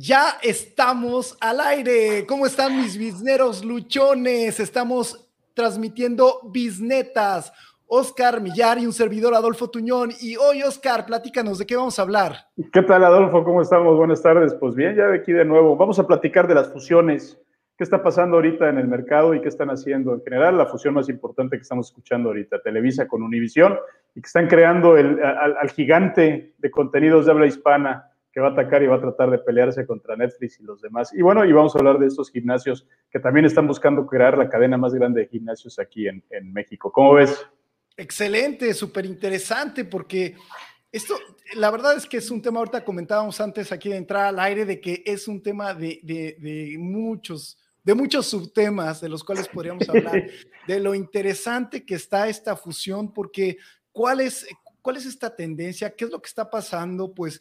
Ya estamos al aire. ¿Cómo están mis bizneros luchones? Estamos transmitiendo biznetas. Oscar Millar y un servidor Adolfo Tuñón. Y hoy, Oscar, platícanos de qué vamos a hablar. ¿Qué tal, Adolfo? ¿Cómo estamos? Buenas tardes. Pues bien, ya de aquí de nuevo. Vamos a platicar de las fusiones. ¿Qué está pasando ahorita en el mercado y qué están haciendo? En general, la fusión más importante que estamos escuchando ahorita, Televisa con Univisión, y que están creando el, al gigante de contenidos de habla hispana que va a atacar y va a tratar de pelearse contra Netflix y los demás. Y bueno, y vamos a hablar de estos gimnasios que también están buscando crear la cadena más grande de gimnasios aquí en, México. ¿Cómo ves? Excelente, súper interesante, porque esto, la verdad es que es un tema, ahorita comentábamos antes aquí de entrar al aire, de que es un tema de, de muchos, de muchos subtemas de los cuales podríamos hablar, de lo interesante que está esta fusión, porque ¿cuál es, cuál es esta tendencia? ¿Qué es lo que está pasando? Pues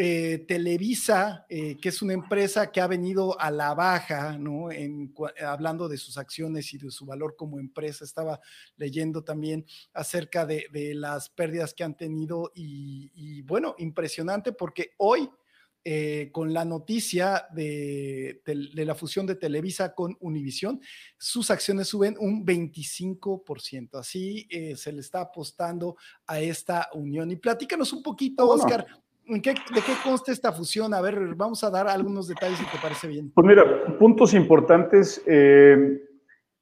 eh, Televisa, eh, que es una empresa que ha venido a la baja, ¿no? En, hablando de sus acciones y de su valor como empresa, estaba leyendo también acerca de, las pérdidas que han tenido y, bueno, impresionante porque hoy, eh, con la noticia de, la fusión de Televisa con Univisión, sus acciones suben un 25%. Así se le está apostando a esta unión. Y platícanos un poquito, Oscar, ¿De qué consta esta fusión? A ver, vamos a dar algunos detalles si te parece bien. Pues mira, puntos importantes. Eh,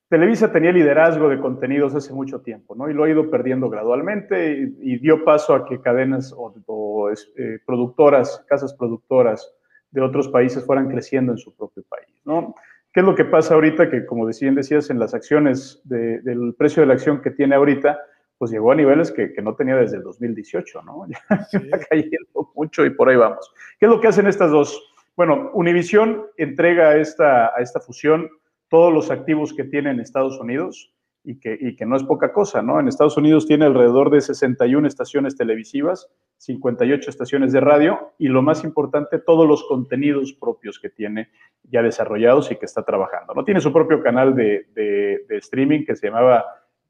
Televisa tenía liderazgo de contenidos hace mucho tiempo, ¿no? Y lo ha ido perdiendo gradualmente y, dio paso a que cadenas o, eh, productoras, casas productoras de otros países fueran creciendo en su propio país, ¿no? ¿Qué es lo que pasa ahorita? Que como decían, decías, en las acciones, del precio de la acción que tiene ahorita, pues llegó a niveles que, no tenía desde el 2018, ¿no? Ya está cayendo mucho y por ahí vamos. ¿Qué es lo que hacen estas dos? Bueno, Univision entrega a esta, a esta fusión todos los activos que tiene en Estados Unidos y que, y que no es poca cosa, ¿no? En Estados Unidos tiene alrededor de 61 estaciones televisivas, 58 estaciones de radio y lo más importante, todos los contenidos propios que tiene ya desarrollados y que está trabajando, ¿no? Tiene su propio canal de, de streaming que se llamaba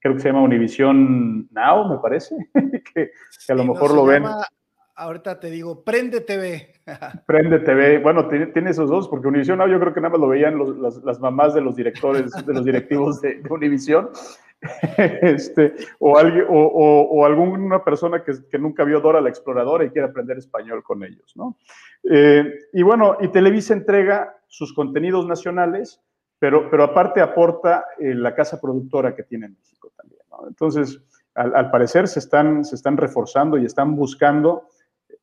creo que se llama Univision Now, me parece, que, a lo mejor lo ven. ahorita te digo, Prende TV. Prende TV, bueno, tiene, esos dos, porque Univision Now yo creo que nada más lo veían las, mamás de los directores, de los directivos de, Univision. este, o, alguien, o, alguna persona que, que, nunca vio Dora la Exploradora y quiere aprender español con ellos, ¿no? Eh, y bueno, y Televisa entrega sus contenidos nacionales pero, pero aparte aporta eh, la casa productora que tiene México también. Entonces, al, parecer se están, se están reforzando y están buscando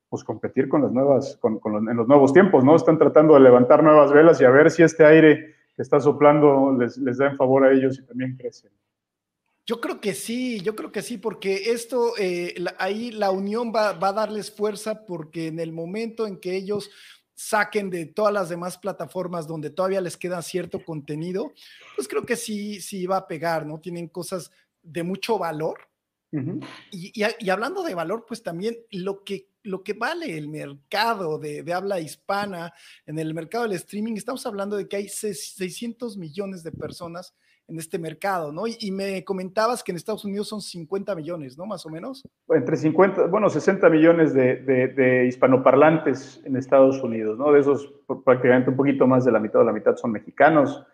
pues, competir con las nuevas, con, en los nuevos tiempos, ¿no? Están tratando de levantar nuevas velas y a ver si este aire que está soplando les, les da en favor a ellos y también crecen. Yo creo que sí, yo creo que sí, porque esto, eh, ahí la unión va, va, a darles fuerza porque en el momento en que ellos saquen de todas las demás plataformas donde todavía les queda cierto contenido, pues creo que sí, sí va a pegar, ¿no? Tienen cosas de mucho valor. y, hablando de valor, pues también lo que, lo que vale el mercado de, habla hispana, en el mercado del streaming, estamos hablando de que hay 600 millones de personas en este mercado, ¿no? Y, me comentabas que en Estados Unidos son 50 millones, ¿no? Más o menos. Entre 50, bueno, 60 millones de, hispanoparlantes en Estados Unidos, ¿no? De esos prácticamente un poquito más de la mitad o la mitad son mexicanos.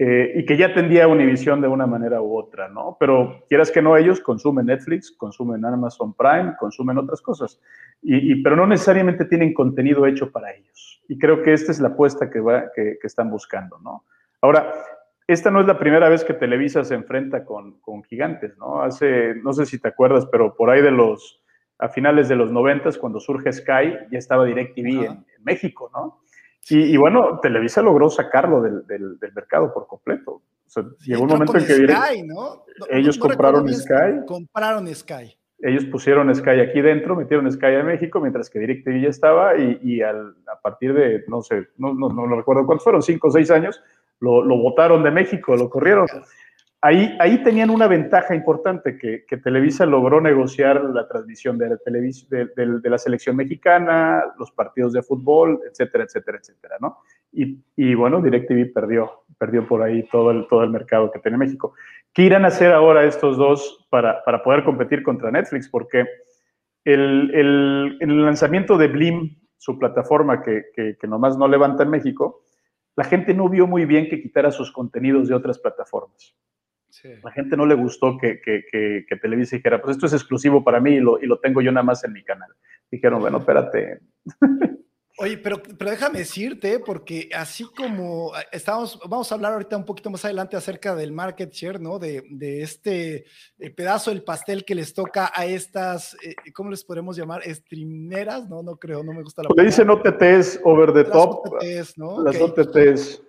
Eh, y que ya tendía Univision de una manera u otra, ¿no? Pero quieras que no, ellos consumen Netflix, consumen Amazon Prime, consumen otras cosas, y, pero no necesariamente tienen contenido hecho para ellos. Y creo que esta es la apuesta que, va, que, que están buscando, ¿no? Ahora, esta no es la primera vez que Televisa se enfrenta con, gigantes, ¿no? Hace, no sé si te acuerdas, pero por ahí de los, a finales de los noventas, cuando surge Sky, ya estaba DirecTV en, México, ¿no? Y, bueno, Televisa logró sacarlo del, mercado por completo. O sea, llegó un momento en que Sky, ¿no? ellos compraron Sky. Compraron Sky. Ellos pusieron Sky aquí dentro, metieron Sky a México, mientras que DirecTV ya estaba, y, a partir de, no sé, no, no, no recuerdo cuántos fueron, cinco o seis años, lo, votaron de México, lo corrieron. Ahí, ahí tenían una ventaja importante, que, que Televisa logró negociar la transmisión de la, de, la selección mexicana, los partidos de fútbol, etcétera, etcétera, etcétera, ¿no? Y, y, bueno, DirecTV perdió, perdió por ahí todo el, todo el mercado que tiene México. ¿Qué irán a hacer ahora estos dos para, para poder competir contra Netflix? Porque el, el, lanzamiento de Blim su plataforma que, que, nomás no levanta en México, la gente no vio muy bien que quitara sus contenidos de otras plataformas. La gente no le gustó que, que, Televisa dijera, pues esto es exclusivo para mí y lo, y lo tengo yo nada más en mi canal. Dijeron, bueno, espérate. Oye, pero, pero déjame decirte, porque así como ah, estamos, vamos a hablar ahorita un poquito más adelante acerca del market share, ¿no? De, de este eh, pedazo del pastel que les toca a estas, eh, ¿cómo les podemos llamar? Streameras, no, no creo, no me gusta la palabra. Le dicen OTTs, over the top. OTTs, ¿no? Las OTTs.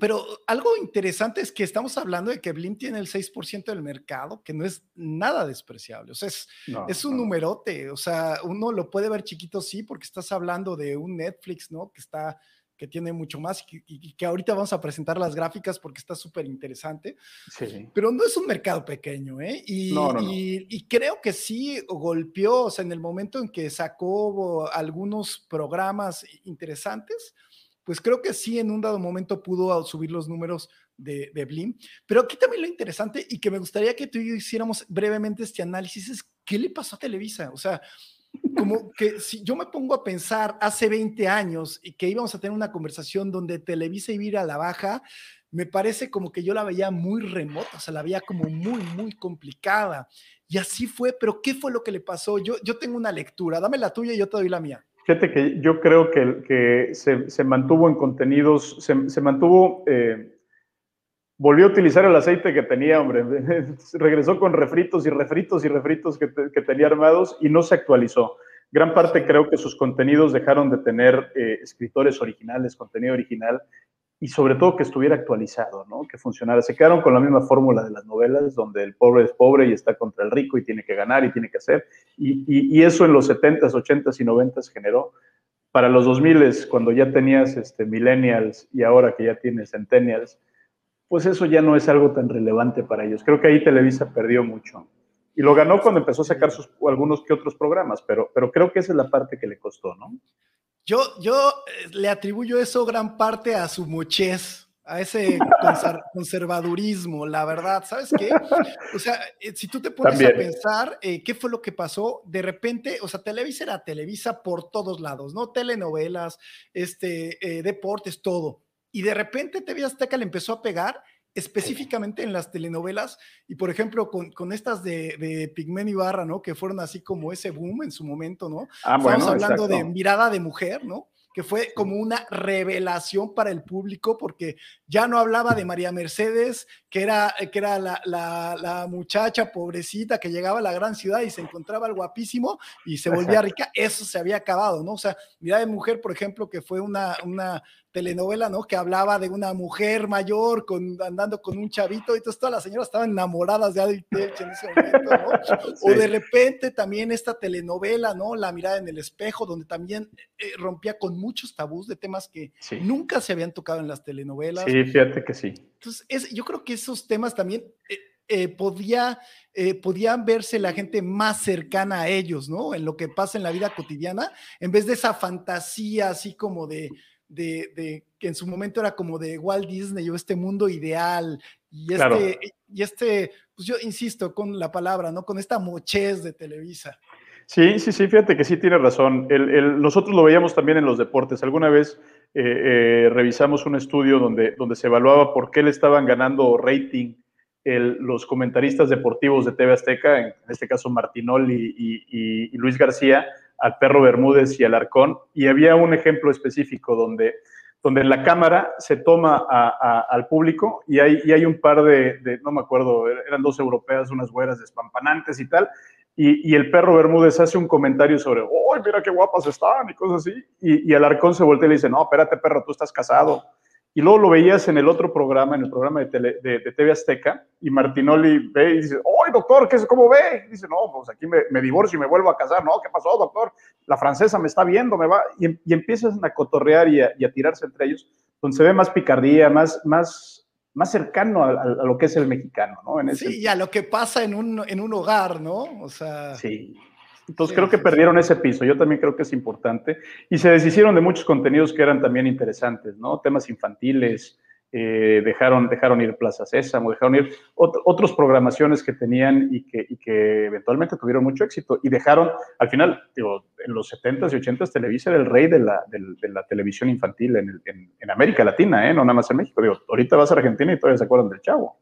Pero algo interesante es que estamos hablando de que Blim tiene el 6% del mercado, que no es nada despreciable. O sea, es, es un numerote. O sea, uno lo puede ver chiquito, sí, porque estás hablando de un Netflix, ¿no? Que está que tiene mucho más y, que ahorita vamos a presentar las gráficas porque está súper interesante. Sí. Pero no es un mercado pequeño, ¿eh? Y, y, creo que sí golpeó, o sea, en el momento en que sacó algunos programas interesantes, pues creo que sí en un dado momento pudo subir los números de, de Blim. Pero aquí también lo interesante y que me gustaría que tú y yo hiciéramos brevemente este análisis es qué le pasó a Televisa. O sea, como que si yo me pongo a pensar hace 20 años y que íbamos a tener una conversación donde Televisa iba a ir a la baja, me parece como que yo la veía muy remota, o sea, la veía como muy, muy complicada. Y así fue, pero ¿qué fue lo que le pasó? Yo, yo tengo una lectura, dame la tuya y yo te doy la mía. Fíjate que yo creo que, que se, se, mantuvo en contenidos, se, se mantuvo, eh, volvió a utilizar el aceite que tenía, hombre, regresó con refritos y refritos y refritos que, que, tenía armados y no se actualizó. Gran parte creo que sus contenidos dejaron de tener eh, escritores originales, contenido original, y sobre todo que estuviera actualizado, ¿no? que funcionara. Se quedaron con la misma fórmula de las novelas, donde el pobre es pobre y está contra el rico y tiene que ganar y tiene que hacer. Y, eso en los 70s, 80s y 90s generó. Para los 2000s, cuando ya tenías este, millennials y ahora que ya tienes centennials, pues eso ya no es algo tan relevante para ellos. Creo que ahí Televisa perdió mucho. Y lo ganó cuando empezó a sacar algunos que otros programas, pero, pero creo que esa es la parte que le costó, ¿no? Yo, yo eh, le atribuyo eso gran parte a su mochez, a ese conservadurismo, la verdad, ¿sabes qué? O sea, eh, si tú te pones a pensar eh, qué fue lo que pasó, de repente, o sea, Televisa era Televisa por todos lados, ¿no? Telenovelas, este, deportes, todo. Y de repente TV Azteca le empezó a pegar específicamente en las telenovelas y por ejemplo con, con estas de, de Pigmen y Barra, ¿no? Que fueron así como ese boom en su momento, ¿no? Ah, Estamos hablando de mirada de mujer, ¿no? que fue como una revelación para el público, porque ya no hablaba de María Mercedes, que era, que era la, la, la, muchacha pobrecita que llegaba a la gran ciudad y se encontraba el guapísimo y se volvía rica, eso se había acabado, ¿no? O sea, Mirada de Mujer, por ejemplo, que fue una, una telenovela, ¿no? Que hablaba de una mujer mayor con, andando con un chavito, y entonces todas las señoras estaban enamoradas de Adri en ese momento, ¿no? O de repente también esta telenovela, ¿no? La mirada en el espejo, donde también eh, rompía con muchos tabús de temas que nunca se habían tocado en las telenovelas. Sí, fíjate que sí. Entonces, es, yo creo que esos temas también... Eh, eh, podía, podían verse la gente más cercana a ellos, ¿no? En lo que pasa en la vida cotidiana, en vez de esa fantasía así como de, de, que en su momento era como de Walt Disney o este mundo ideal y este, y este, pues yo insisto con la palabra, ¿no? Con esta mochez de Televisa. Sí, sí, sí, fíjate que sí tiene razón. El, nosotros lo veíamos también en los deportes. Alguna vez eh, eh, revisamos un estudio donde, donde se evaluaba por qué le estaban ganando rating los comentaristas deportivos de TV Azteca, en este caso Martinoli y Luis García, al perro Bermúdez y al Arcón, y había un ejemplo específico donde, donde la cámara se toma al público y hay, y hay un par de, no me acuerdo, eran dos europeas, unas güeras despampanantes y tal, y, el perro Bermúdez hace un comentario sobre, ¡ay, mira qué guapas están! y cosas así, y, y el Arcón se voltea y le dice, no, espérate perro, tú estás casado. Y luego lo veías en el otro programa, en el programa de, de, TV Azteca, y Martinoli ve y dice, ¡ay, doctor! ¿qué, ¿Cómo ve? dice, no, pues aquí me, divorcio y me vuelvo a casar. No, ¿qué pasó, doctor? La francesa me está viendo, me va. Y, y empiezan a cotorrear y a, tirarse entre ellos, donde se ve más picardía, más, más, más cercano a, lo que es el mexicano, ¿no? En ese... Sí, y a lo que pasa en un, en un hogar, ¿no? O sea... Sí. Entonces creo que perdieron ese piso, yo también creo que es importante. Y se deshicieron de muchos contenidos que eran también interesantes, ¿no? Temas infantiles, eh, dejaron, dejaron ir Plaza Sésamo, dejaron ir otras programaciones que tenían y que, y que eventualmente tuvieron mucho éxito. Y dejaron, al final, digo, en los 70s y 80s, Televisa era el rey de la, de, la televisión infantil en, en, América Latina, ¿eh? no nada más en México. Digo, ahorita vas a Argentina y todavía se acuerdan del Chavo.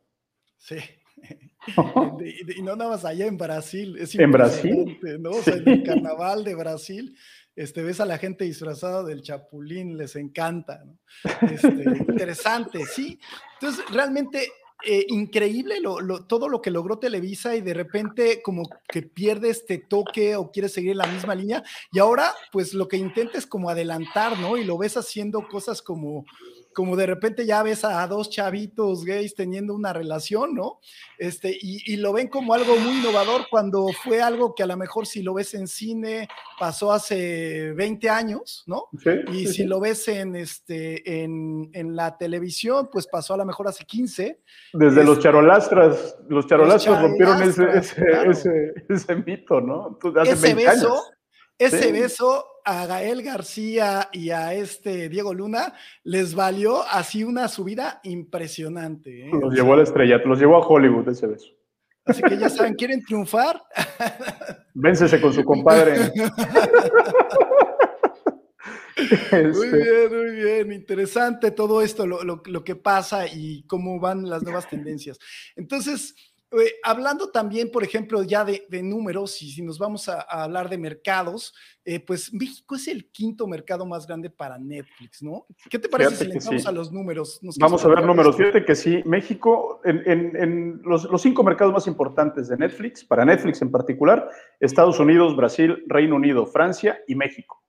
Sí. y, no nada más allá en Brasil. Es en Brasil. ¿no? O sea, en el carnaval de Brasil este, ves a la gente disfrazada del chapulín, les encanta, ¿no? Este, interesante, sí. Entonces, realmente eh, increíble todo lo que logró Televisa y de repente como que pierde este toque o quiere seguir la misma línea y ahora pues lo que intenta es como adelantar, ¿no? Y lo ves haciendo cosas como como de repente ya ves a dos chavitos gays teniendo una relación, ¿no? Este, y, lo ven como algo muy innovador cuando fue algo que a lo mejor si lo ves en cine pasó hace 20 años, ¿no? y si lo ves en, este, en, la televisión, pues pasó a lo mejor hace 15. Desde los charolastras, los charolastras rompieron ese, ese, mito, ¿no? ese beso, ese beso a Gael García y a este Diego Luna les valió así una subida impresionante. ¿eh? Los llevó a la estrella, los llevó a Hollywood ese beso. Así que ya saben, ¿quieren triunfar? Vénsese con su compadre. Muy este. bien, muy bien. Interesante todo esto, lo, lo, que pasa y cómo van las nuevas tendencias. Entonces, eh, hablando también, por ejemplo, ya de, números, y si nos vamos a, hablar de mercados, eh, pues México es el quinto mercado más grande para Netflix, ¿no? ¿Qué te parece si le vamos a los números? vamos a ver números. Fíjate que sí, México, en, los, los, cinco mercados más importantes de Netflix, para Netflix en particular, Estados Unidos, Brasil, Reino Unido, Francia y México.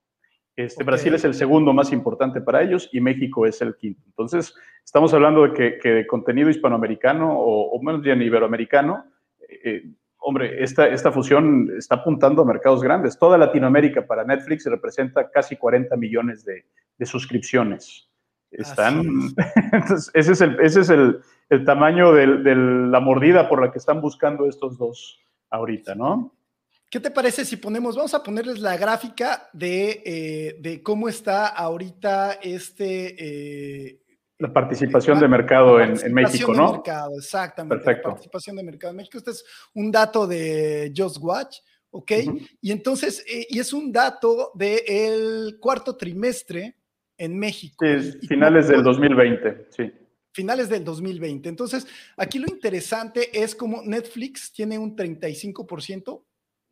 Este, Brasil es el segundo más importante para ellos y México es el quinto. Entonces, estamos hablando de que, de contenido hispanoamericano o, menos bien iberoamericano, eh, hombre, esta, esta fusión está apuntando a mercados grandes. Toda Latinoamérica para Netflix representa casi 40 millones de, suscripciones. Están, entonces, ese es el, ese es el, el tamaño de la mordida por la que están buscando estos dos ahorita, ¿no? ¿Qué te parece si ponemos, vamos a ponerles la gráfica de, eh, cómo está ahorita este... Eh, la participación de mercado en, México, ¿no? Mercado, exactamente. Perfecto. La participación de mercado en México. Este es un dato de Just Watch, ¿ok? Y entonces, eh, y es un dato del cuarto trimestre en México. Sí, finales del 2020, sí finales del 2020. Entonces, aquí lo interesante es como Netflix tiene un 35%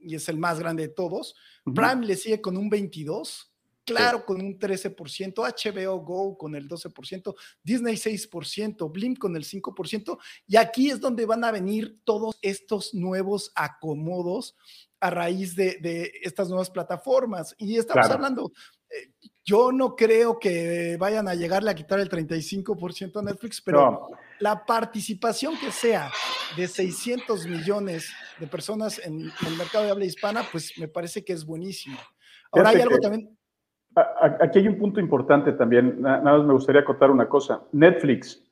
y es el más grande de todos. Prime le sigue con un 22%, Claro con un 13%, HBO Go con el 12%, Disney 6%, Blim con el 5%, y aquí es donde van a venir todos estos nuevos acomodos a raíz de, estas nuevas plataformas. Y estamos hablando, eh, yo no creo que vayan a llegarle a quitar el 35% a Netflix, pero la participación que sea de 600 millones de personas en, el mercado de habla hispana, pues me parece que es buenísimo. Ahora hay algo también. Aquí hay un punto importante también, nada más me gustaría acotar una cosa. Netflix,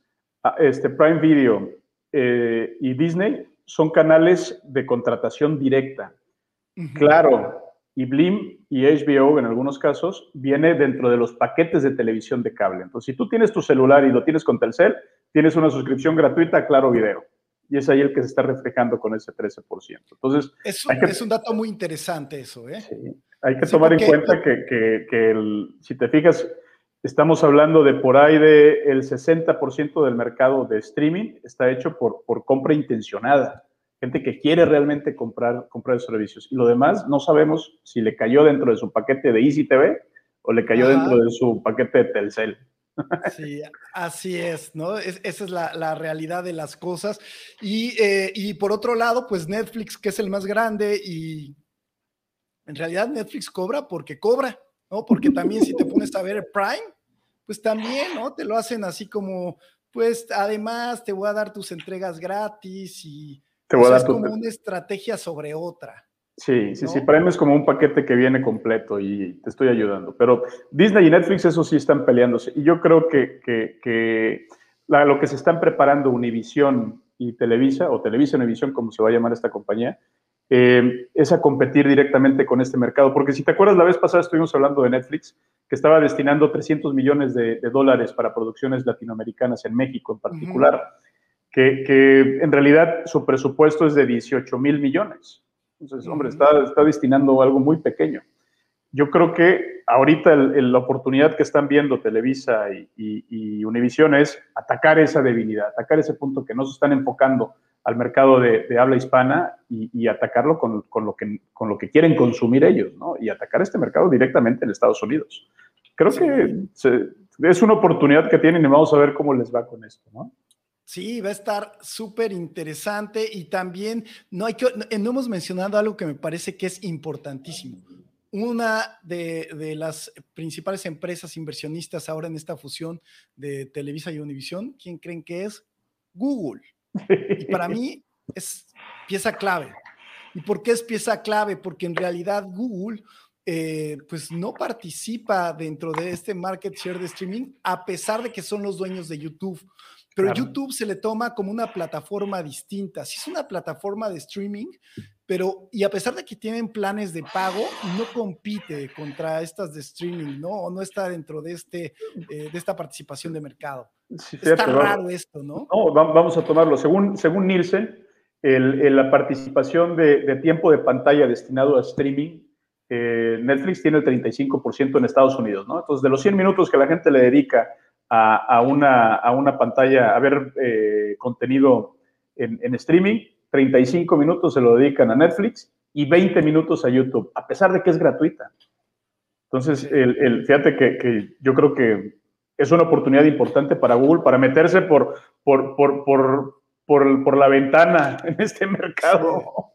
este Prime Video eh, y Disney son canales de contratación directa. Claro, y Blim y HBO en algunos casos viene dentro de los paquetes de televisión de cable. Entonces, si tú tienes tu celular y lo tienes con Telcel, tienes una suscripción gratuita a Claro Video. Y es ahí el que se está reflejando con ese 13%. Entonces, es un, es un dato muy interesante eso, ¿eh? Sí, hay que tomar en cuenta que, que, si te fijas, estamos hablando de por ahí de el 60% del mercado de streaming está hecho por, por compra intencionada gente que quiere realmente comprar, comprar servicios. Y lo demás no sabemos si le cayó dentro de su paquete de Easy TV o le cayó dentro de su paquete de Telcel. Sí, así es, ¿no? esa es la, realidad de las cosas. Eh, y, por otro lado, pues Netflix, que es el más grande, y en realidad Netflix cobra porque cobra, ¿no? Porque también si te pones a ver Prime, pues también, ¿no? Te lo hacen así como, pues además te voy a dar tus entregas gratis y te voy a dar es como una estrategia sobre otra. Sí, sí, sí. Para mí es como un paquete que viene completo y te estoy ayudando. Pero Disney y Netflix, eso sí están peleándose. Y yo creo que, que, lo que se están preparando Univision y Televisa, o Televisa Univision, como se va a llamar esta compañía, eh, es a competir directamente con este mercado. Porque si te acuerdas, la vez pasada estuvimos hablando de Netflix, que estaba destinando 300 millones de, dólares para producciones latinoamericanas en México en particular, que, en realidad su presupuesto es de 18 mil millones. Entonces, hombre, está, está destinando algo muy pequeño yo creo que ahorita la oportunidad que están viendo Televisa y, y, Univision es atacar esa debilidad, atacar ese punto que no se están enfocando al mercado de, habla hispana y, atacarlo con, lo que, con lo que quieren consumir ellos, ¿no? Y atacar este mercado directamente en Estados Unidos. Creo que es una oportunidad que tienen y vamos a ver cómo les va con esto, ¿no? Sí, va a estar súper interesante y también no, hay que, no hemos mencionado algo que me parece que es importantísimo una de, las principales empresas inversionistas ahora en esta fusión de Televisa y Univisión, ¿quién creen que es? Google. Y para mí es pieza clave. ¿Y por qué es pieza clave? Porque en realidad Google eh, pues no participa dentro de este market share de streaming, a pesar de que son los dueños de YouTube. Pero YouTube se le toma como una plataforma distinta. Si es una plataforma de streaming, pero y a pesar de que tienen planes de pago, no compite contra estas de streaming, ¿no? O no está dentro de, este, eh, de esta participación de mercado. está raro esto, ¿no? No, vamos a tomarlo. Según, según Nielsen, el, la participación de, tiempo de pantalla destinado a streaming, eh, Netflix tiene el 35% en Estados Unidos, ¿no? Entonces, de los 100 minutos que la gente le dedica a, una, a una pantalla, a ver eh, contenido en, en streaming, 35 minutos se lo dedican a Netflix y 20 minutos a YouTube, a pesar de que es gratuita. Entonces, el, fíjate que, yo creo que es una oportunidad importante para Google para meterse por, por, por, por, por la ventana en este mercado.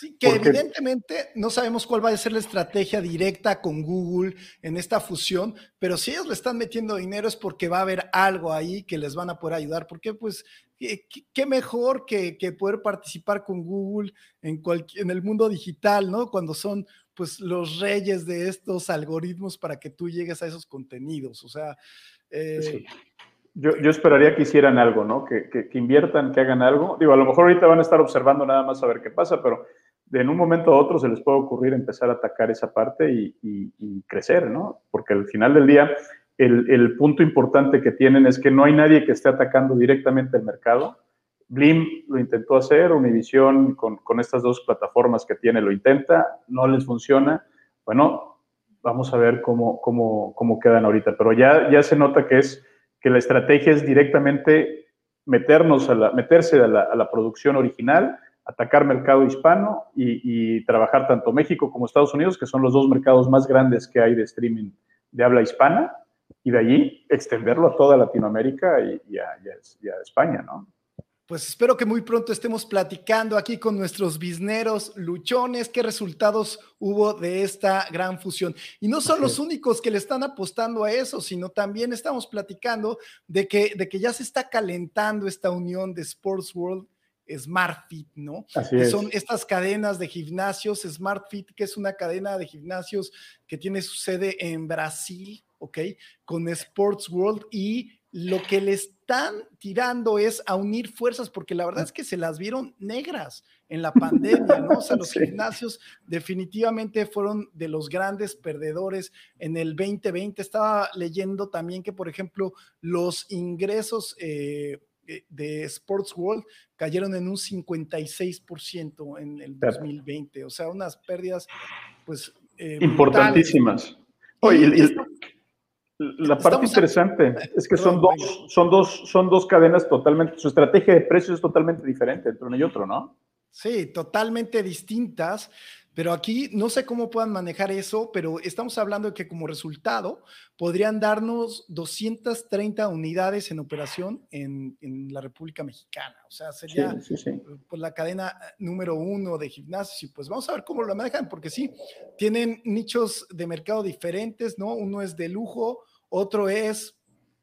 Sí, que evidentemente no sabemos cuál va a ser la estrategia directa con Google en esta fusión, pero si ellos le están metiendo dinero es porque va a haber algo ahí que les van a poder ayudar, porque pues qué, mejor que, poder participar con Google en, en el mundo digital, ¿no? Cuando son pues los reyes de estos algoritmos para que tú llegues a esos contenidos, o sea... Eh, yo, yo, esperaría que hicieran algo, ¿no? Que, que, que, inviertan, que hagan algo. Digo, a lo mejor ahorita van a estar observando nada más a ver qué pasa, pero en un momento a otro se les puede ocurrir empezar a atacar esa parte y, crecer, ¿no? Porque al final del día, el, punto importante que tienen es que no hay nadie que esté atacando directamente el mercado. Blim lo intentó hacer, Univision con, con estas dos plataformas que tiene lo intenta, no les funciona. Bueno, vamos a ver cómo, cómo, cómo quedan ahorita, pero ya, se nota que es que la estrategia es directamente meternos a meterse a la producción original atacar mercado hispano y, trabajar tanto México como Estados Unidos, que son los dos mercados más grandes que hay de streaming de habla hispana, y de allí extenderlo a toda Latinoamérica y, a, España, ¿no? Pues espero que muy pronto estemos platicando aquí con nuestros bisneros luchones qué resultados hubo de esta gran fusión. Y no son los únicos que le están apostando a eso, sino también estamos platicando de que, de que ya se está calentando esta unión de Sports World SmartFit, ¿no? que son estas cadenas de gimnasios, SmartFit, que es una cadena de gimnasios que tiene su sede en Brasil, ¿ok? Con Sports World y lo que le están tirando es a unir fuerzas, porque la verdad es que se las vieron negras en la pandemia, ¿no? O sea, los gimnasios definitivamente fueron de los grandes perdedores en el 2020. Estaba leyendo también que, por ejemplo, los ingresos eh, eh, de Sports World cayeron en un 56% en el 2020, o sea, unas pérdidas pues eh, importantísimas. Oye, la parte interesante es que son dos, son, dos, son dos cadenas totalmente, su estrategia de precios es totalmente diferente entre uno y otro, ¿no? Sí, totalmente distintas. Pero aquí no sé cómo puedan manejar eso, pero estamos hablando de que como resultado podrían darnos 230 unidades en operación en, la República Mexicana. O sea, sería Pues, la cadena número uno de gimnasios y pues vamos a ver cómo lo manejan, porque sí, tienen nichos de mercado diferentes, ¿no? Uno es de lujo, otro es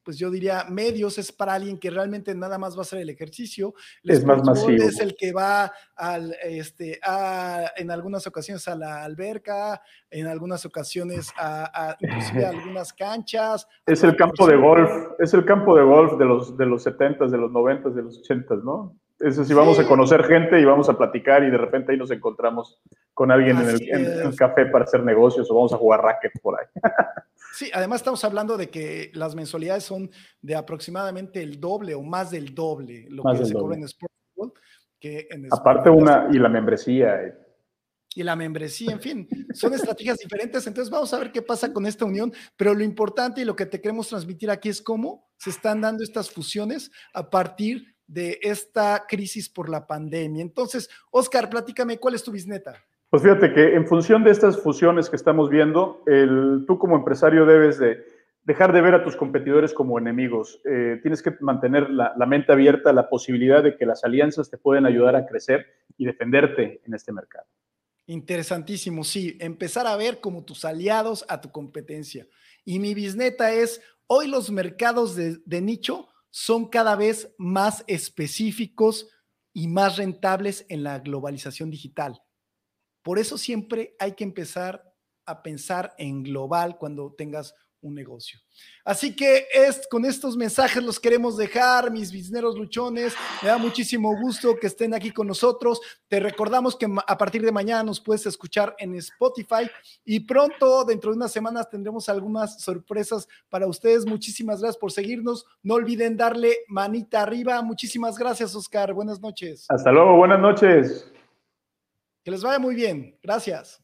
pues yo diría medios es para alguien que realmente nada más va a hacer el ejercicio. es más masivo. Es el que va al, este, a, en algunas ocasiones a la alberca, en algunas ocasiones a, a inclusive a algunas canchas. Es el campo de golf, es el campo de golf de los, de los 70s, de los 90s, de los 80s, ¿no? Eso sí, vamos a conocer gente y vamos a platicar y de repente ahí nos encontramos con alguien en el, café para hacer negocios o vamos a jugar racket por ahí. Sí, además estamos hablando de que las mensualidades son de aproximadamente el doble o más del doble lo que se cobra en Sportball que en Aparte una, y la membresía. Eh. Y la membresía, en fin, son estrategias diferentes. Entonces vamos a ver qué pasa con esta unión, pero lo importante y lo que te queremos transmitir aquí es cómo se están dando estas fusiones a partir de esta crisis por la pandemia. Entonces, Oscar, platícame, ¿cuál es tu bisneta? Pues fíjate que en función de estas fusiones que estamos viendo, tú como empresario debes de dejar de ver a tus competidores como enemigos. Eh, tienes que mantener la, la, mente abierta a la posibilidad de que las alianzas te pueden ayudar a crecer y defenderte en este mercado. Interesantísimo, sí, empezar a ver como tus aliados a tu competencia. Y mi bisneta es, hoy los mercados de, de nicho son cada vez más específicos y más rentables en la globalización digital. Por eso siempre hay que empezar a pensar en global cuando tengas un negocio. Así que es, con estos mensajes los queremos dejar, mis bisneros luchones. Me da muchísimo gusto que estén aquí con nosotros. Te recordamos que a partir de mañana nos puedes escuchar en Spotify y pronto, dentro de unas semanas, tendremos algunas sorpresas para ustedes. Muchísimas gracias por seguirnos. No olviden darle manita arriba. Muchísimas gracias, Oscar. Buenas noches. Hasta luego. Buenas noches. Que les vaya muy bien. Gracias.